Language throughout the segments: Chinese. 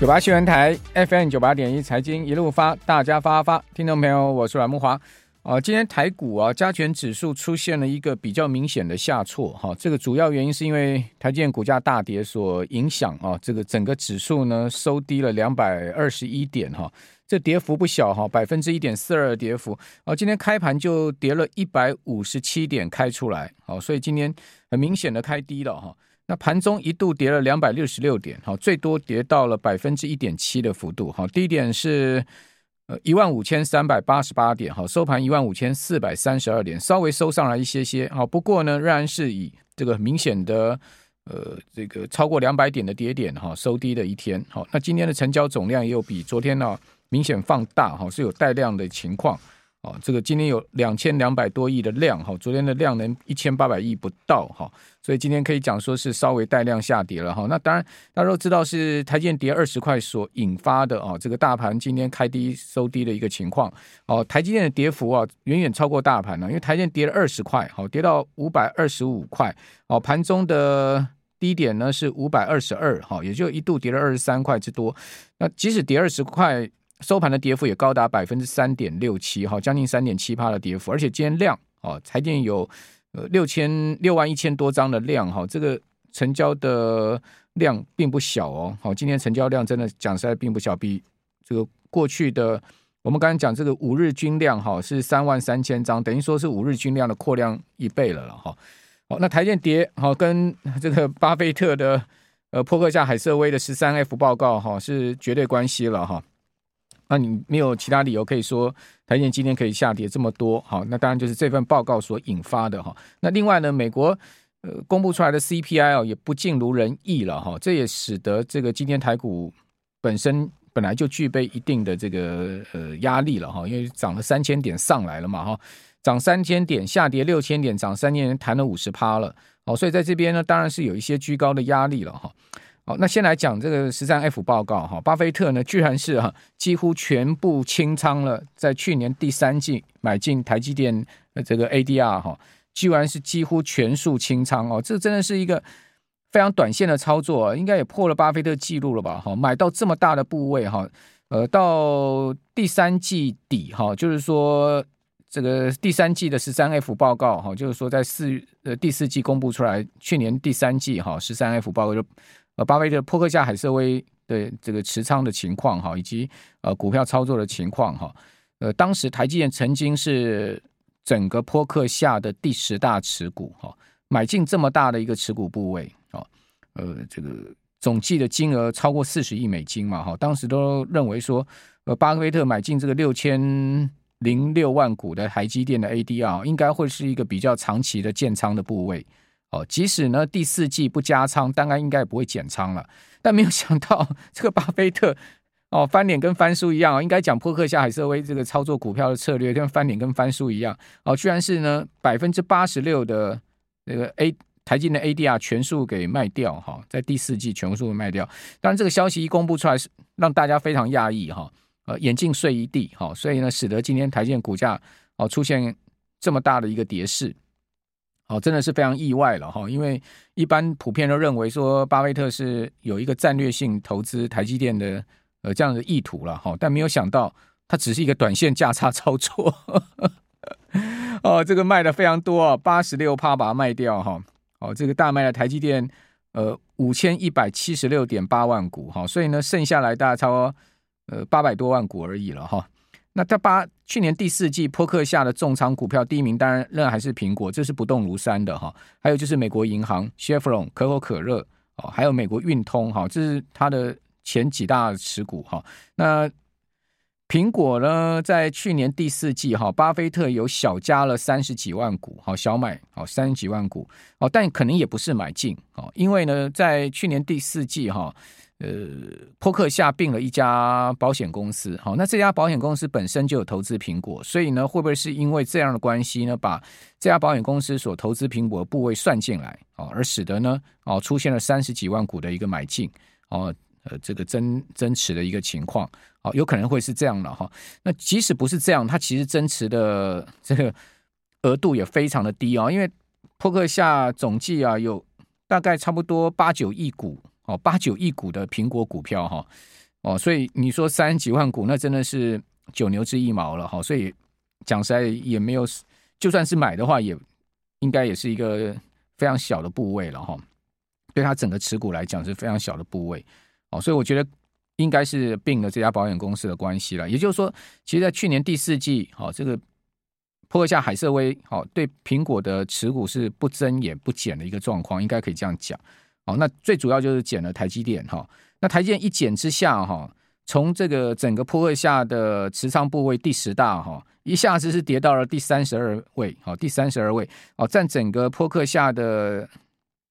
九八新闻台 FM 九八点一财经一路发，大家发发，听众朋友，我是阮慕驊。啊、今天台股啊，加权指数出现了一个比较明显的下挫，哈、这个主要原因是因为台建股价大跌所影响啊，这个整个指数呢收低了两百二十一点，哈、这跌幅不小哈，百分之一点四二的跌幅。啊，今天开盘就跌了一百五十七点开出来，好、啊，所以今天很明显的开低了，哈、那盘中一度跌了两百六十六点，好，最多跌到了百分之一点七的幅度，好，低点是呃一万五千三百八十八点，好，收盘一万五千四百三十二点，稍微收上来一些些，好，不过呢，仍然是以这个明显的呃这个超过两百点的跌点，哈，收低的一天，好，那今天的成交总量也有比昨天呢明显放大，哈，是有带量的情况。哦，这个今天有两千两百多亿的量哈，昨天的量能一千八百亿不到哈，所以今天可以讲说是稍微带量下跌了哈。那当然，大家都知道是台积电跌二十块所引发的啊，这个大盘今天开低收低的一个情况。哦，台积电的跌幅啊远远超过大盘了，因为台积电跌了二十块，好，跌到五百二十五块。哦，盘中的低点呢是五百二十二，哈，也就一度跌了二十三块之多。那即使跌二十块。收盘的跌幅也高达百分之三点六七，哈，将近三点七趴的跌幅，而且今天量，哦，台电有呃六千六万一千多张的量，哈，这个成交的量并不小哦，好，今天成交量真的讲实在并不小，比这个过去的我们刚才讲这个五日均量，哈，是三万三千张，等于说是五日均量的扩量一倍了了，哈，好，那台电跌，好，跟这个巴菲特的呃破克夏海瑟威的十三 F 报告，哈，是绝对关系了，哈。那你没有其他理由可以说台积电今天可以下跌这么多，好，那当然就是这份报告所引发的哈。那另外呢，美国呃公布出来的 CPI 哦也不尽如人意了哈，这也使得这个今天台股本身本来就具备一定的这个呃压力了哈，因为涨了三千点上来了嘛哈，涨三千点下跌六千点，涨三千点弹了五十趴了，好，所以在这边呢当然是有一些居高的压力了哈。好，那先来讲这个十三 F 报告哈，巴菲特呢居然是哈几乎全部清仓了，在去年第三季买进台积电这个 ADR 哈，居然是几乎全数清仓哦，这真的是一个非常短线的操作，应该也破了巴菲特记录了吧？哈，买到这么大的部位哈，呃，到第三季底哈，就是说这个第三季的十三 F 报告哈，就是说在四呃第四季公布出来，去年第三季哈十三 F 报告就。呃，巴菲特、波克夏、海瑟威的这个持仓的情况哈，以及呃股票操作的情况哈，呃，当时台积电曾经是整个波克夏的第十大持股哈，买进这么大的一个持股部位啊，呃，这个总计的金额超过四十亿美金嘛哈，当时都认为说，呃，巴菲特买进这个六千零六万股的台积电的 ADR，应该会是一个比较长期的建仓的部位。哦，即使呢第四季不加仓，当然应该也不会减仓了。但没有想到这个巴菲特哦翻脸跟翻书一样，应该讲扑克下海瑟威这个操作股票的策略跟翻脸跟翻书一样哦，居然是呢百分之八十六的那个 A 台积的 ADR 全数给卖掉哈，在第四季全数卖掉。当然这个消息一公布出来，是让大家非常讶异哈，呃眼镜碎一地哈，所以呢使得今天台积股价哦出现这么大的一个跌势。哦，真的是非常意外了哈，因为一般普遍都认为说巴菲特是有一个战略性投资台积电的呃这样的意图了哈，但没有想到他只是一个短线价差操作。哦，这个卖的非常多啊，八十六趴把它卖掉哈。哦，这个大卖了台积电呃五千一百七十六点八万股哈，所以呢剩下来大概超呃八百多万股而已了哈。那他把去年第四季波克下的重仓股票第一名，当然仍然还是苹果，这是不动如山的哈。还有就是美国银行、Chevron、可口可乐哦，还有美国运通哈，这是它的前几大持股哈。那苹果呢，在去年第四季哈，巴菲特有小加了三十几万股，好小买好三十几万股哦，但可能也不是买进哦，因为呢，在去年第四季哈。呃，波克夏并了一家保险公司，好，那这家保险公司本身就有投资苹果，所以呢，会不会是因为这样的关系呢，把这家保险公司所投资苹果的部位算进来，哦，而使得呢，哦，出现了三十几万股的一个买进，哦，呃，这个增增持的一个情况，哦，有可能会是这样的哈。那即使不是这样，它其实增持的这个额度也非常的低哦，因为波克夏总计啊有大概差不多八九亿股。哦，八九亿股的苹果股票哈，哦，所以你说三十几万股，那真的是九牛之一毛了哈。所以讲实在也没有，就算是买的话，也应该也是一个非常小的部位了哈。对他整个持股来讲是非常小的部位哦，所以我觉得应该是并了这家保险公司的关系了。也就是说，其实，在去年第四季，哦，这个波克夏海瑟威，好，对苹果的持股是不增也不减的一个状况，应该可以这样讲。好，那最主要就是减了台积电，哈。那台积电一减之下，哈，从这个整个波克下的持仓部位第十大，哈，一下子是跌到了第三十二位，好，第三十二位，哦，占整个波克下的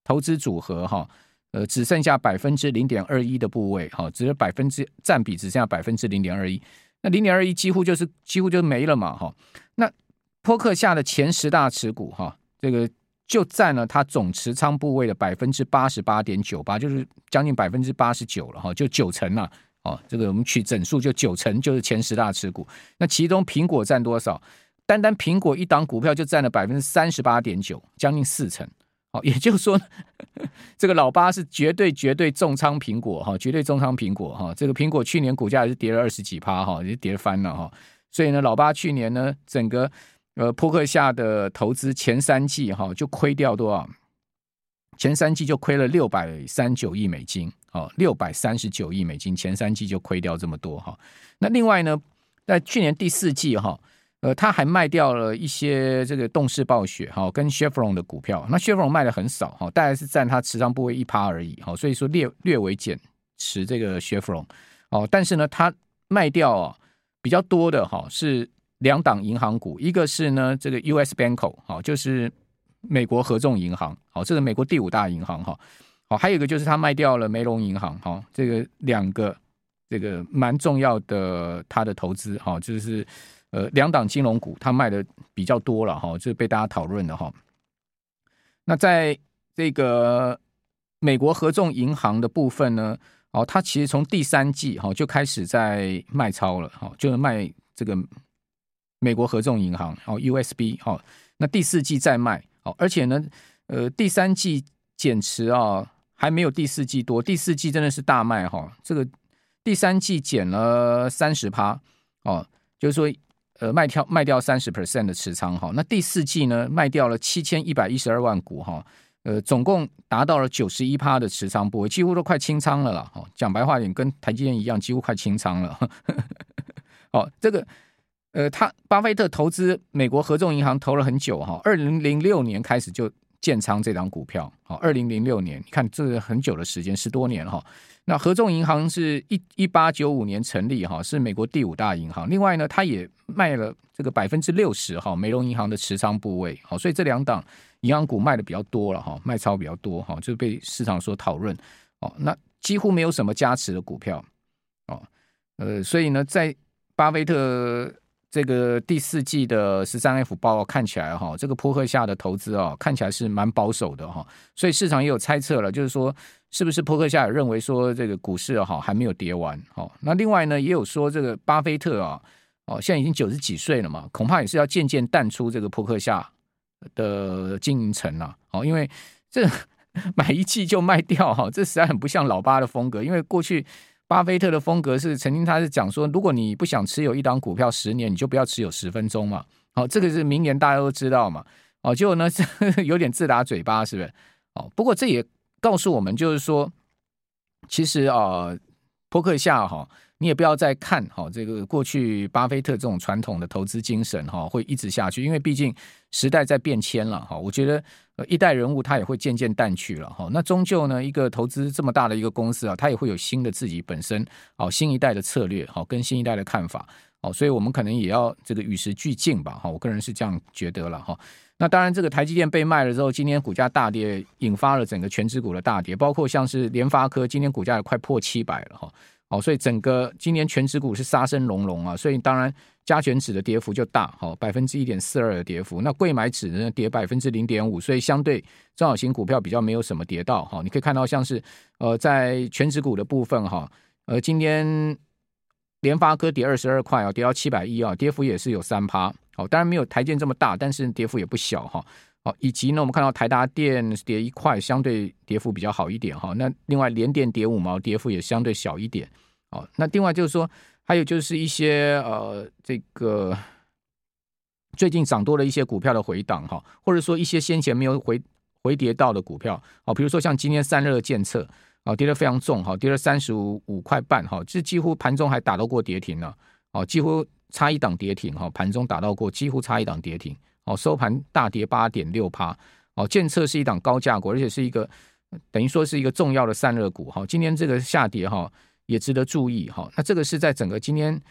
投资组合，哈，呃，只剩下百分之零点二一的部位，哈，只有百分之占比只剩下百分之零点二一，那零点二一几乎就是几乎就没了嘛，哈，那。波克下的前十大持股，哈，这个就占了它总持仓部位的百分之八十八点九八，就是将近百分之八十九了，哈，就九成了，哦，这个我们取整数就九成，就是前十大持股。那其中苹果占多少？单单苹果一档股票就占了百分之三十八点九，将近四成。哦，也就是说，这个老八是绝对绝对重仓苹果，哈，绝对重仓苹果，哈，这个苹果去年股价也是跌了二十几趴，哈，也跌翻了，哈。所以呢，老八去年呢，整个呃，扑克下的投资前三季哈就亏掉多少？前三季就亏了六百三九亿美金，哦，六百三十九亿美金，前三季就亏掉这么多哈。那另外呢，在去年第四季哈，呃，他还卖掉了一些这个动视暴雪哈跟 Chevron 的股票，那 Chevron 卖的很少哈，大概是占他持仓部位一趴而已哈，所以说略略微减持这个 Chevron 哦，但是呢，他卖掉啊比较多的哈是。两档银行股，一个是呢这个 U.S. Banko 好，就是美国合众银行，好，这是美国第五大银行哈，好，还有一个就是他卖掉了梅隆银行，哈，这个两个这个蛮重要的他的投资，哈，就是呃两档金融股他卖的比较多了，哈，就是被大家讨论的哈。那在这个美国合众银行的部分呢，哦，他其实从第三季哈就开始在卖超了，哈，就是卖这个。美国合众银行哦，USB 哦，那第四季再卖哦，而且呢，呃，第三季减持啊，还没有第四季多，第四季真的是大卖哈，这个第三季减了三十趴哦，就是说呃卖掉卖掉三十 percent 的持仓哈，那第四季呢卖掉了七千一百一十二万股哈，呃，总共达到了九十一趴的持仓部位，几乎都快清仓了啦，哦，讲白话点，跟台积电一样，几乎快清仓了，哦，这个。呃，他巴菲特投资美国合众银行投了很久哈，二零零六年开始就建仓这档股票，好，二零零六年，你看这是很久的时间，十多年哈。那合众银行是一一八九五年成立哈，是美国第五大银行。另外呢，他也卖了这个百分之六十哈，梅隆银行的持仓部位，好，所以这两档银行股卖的比较多了哈，卖超比较多哈，就被市场所讨论哦。那几乎没有什么加持的股票哦，呃，所以呢，在巴菲特。这个第四季的十三 F 报告看起来哈，这个坡克夏的投资啊，看起来是蛮保守的哈，所以市场也有猜测了，就是说是不是坡克夏认为说这个股市哈还没有跌完哈？那另外呢，也有说这个巴菲特啊，哦现在已经九十几岁了嘛，恐怕也是要渐渐淡出这个坡克夏的经营层了哦，因为这 买一季就卖掉哈，这实在很不像老巴的风格，因为过去。巴菲特的风格是，曾经他是讲说，如果你不想持有一档股票十年，你就不要持有十分钟嘛。好，这个是明年，大家都知道嘛。哦，结果呢，有点自打嘴巴，是不是？哦，不过这也告诉我们，就是说，其实啊，扑克下哈。你也不要再看哈，这个过去巴菲特这种传统的投资精神哈，会一直下去，因为毕竟时代在变迁了哈。我觉得一代人物他也会渐渐淡去了哈。那终究呢，一个投资这么大的一个公司啊，他也会有新的自己本身哦，新一代的策略哈，跟新一代的看法哦，所以我们可能也要这个与时俱进吧哈。我个人是这样觉得了哈。那当然，这个台积电被卖了之后，今天股价大跌，引发了整个全指股的大跌，包括像是联发科，今天股价也快破七百了哈。好，所以整个今年全指股是杀声隆隆啊，所以当然加权指的跌幅就大，好，百分之一点四二的跌幅。那贵买指呢跌百分之零点五，所以相对中小型股票比较没有什么跌到。哈，你可以看到像是呃在全指股的部分哈，呃今天联发科跌二十二块啊，跌到七百一啊，跌幅也是有三趴。好，当然没有台建这么大，但是跌幅也不小哈。好，以及呢我们看到台达电跌一块，相对跌幅比较好一点哈。那另外联电跌五毛，跌幅也相对小一点。哦，那另外就是说，还有就是一些呃，这个最近涨多了一些股票的回档哈，或者说一些先前没有回回跌到的股票，哦，比如说像今天散热监测，啊，跌得非常重哈，跌了三十五五块半哈，这几乎盘中还打到过跌停了，哦，几乎差一档跌停哈，盘中打到过，几乎差一档跌停，哦，收盘大跌八点六趴，哦，检测是一档高价股，而且是一个等于说是一个重要的散热股哈，今天这个下跌哈。也值得注意哈，那这个是在整个今天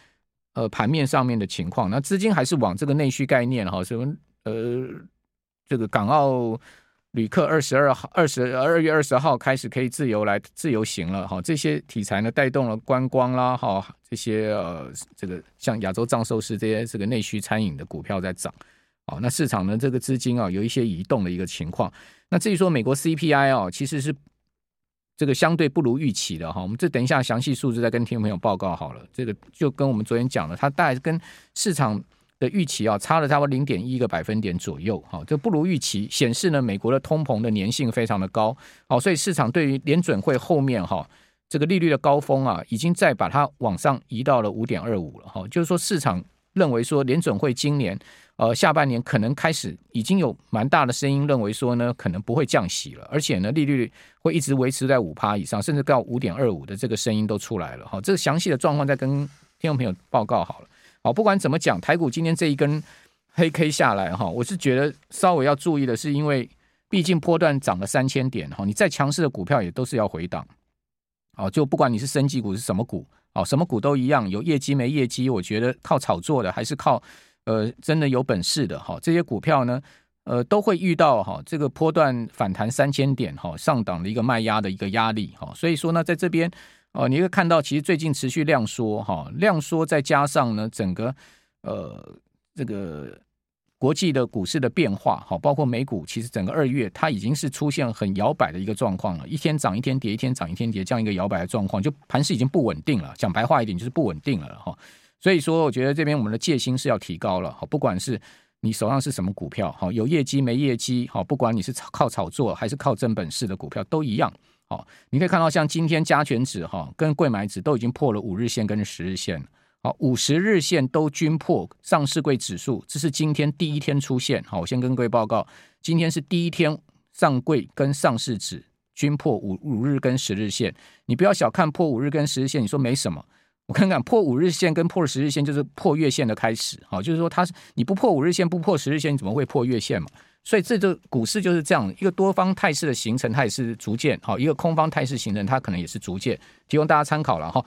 呃盘面上面的情况，那资金还是往这个内需概念哈，什么呃这个港澳旅客二十二号二十二月二十号开始可以自由来自由行了哈，这些题材呢带动了观光啦哈，这些呃这个像亚洲藏寿司这些这个内需餐饮的股票在涨，哦，那市场呢这个资金啊有一些移动的一个情况，那至于说美国 CPI 啊其实是。这个相对不如预期的哈，我们这等一下详细数字再跟听众朋友报告好了。这个就跟我们昨天讲的，它大概跟市场的预期啊差了差不多零点一个百分点左右，哈，这不如预期，显示呢美国的通膨的粘性非常的高，好，所以市场对于联准会后面哈这个利率的高峰啊，已经再把它往上移到了五点二五了，哈，就是说市场认为说联准会今年。呃，下半年可能开始已经有蛮大的声音认为说呢，可能不会降息了，而且呢，利率会一直维持在五趴以上，甚至到五点二五的这个声音都出来了。哈，这个详细的状况再跟听众朋友报告好了。好，不管怎么讲，台股今天这一根黑 K 下来哈，我是觉得稍微要注意的是，因为毕竟波段涨了三千点哈，你再强势的股票也都是要回档。哦，就不管你是升级股是什么股，哦，什么股都一样，有业绩没业绩，我觉得靠炒作的还是靠。呃，真的有本事的哈，这些股票呢，呃，都会遇到哈这个波段反弹三千点哈上档的一个卖压的一个压力哈，所以说呢，在这边哦，你会看到其实最近持续量缩哈，量缩再加上呢，整个呃这个国际的股市的变化哈，包括美股，其实整个二月它已经是出现很摇摆的一个状况了，一天涨一天跌，一天涨一天跌，这样一个摇摆的状况，就盘势已经不稳定了，讲白话一点就是不稳定了哈。所以说，我觉得这边我们的戒心是要提高了，好，不管是你手上是什么股票，好，有业绩没业绩，好，不管你是靠炒作还是靠真本事的股票都一样，好，你可以看到像今天加权指哈跟柜买指都已经破了五日线跟十日线，好，五十日线都均破上市柜指数，这是今天第一天出现，好，我先跟各位报告，今天是第一天上柜跟上市指均破五五日跟十日线，你不要小看破五日跟十日线，你说没什么。我看看破五日线跟破十日线就是破月线的开始，好，就是说它是你不破五日线不破十日线，你怎么会破月线嘛？所以这就股市就是这样一个多方态势的形成，它也是逐渐好；一个空方态势形成，它可能也是逐渐提供大家参考了哈。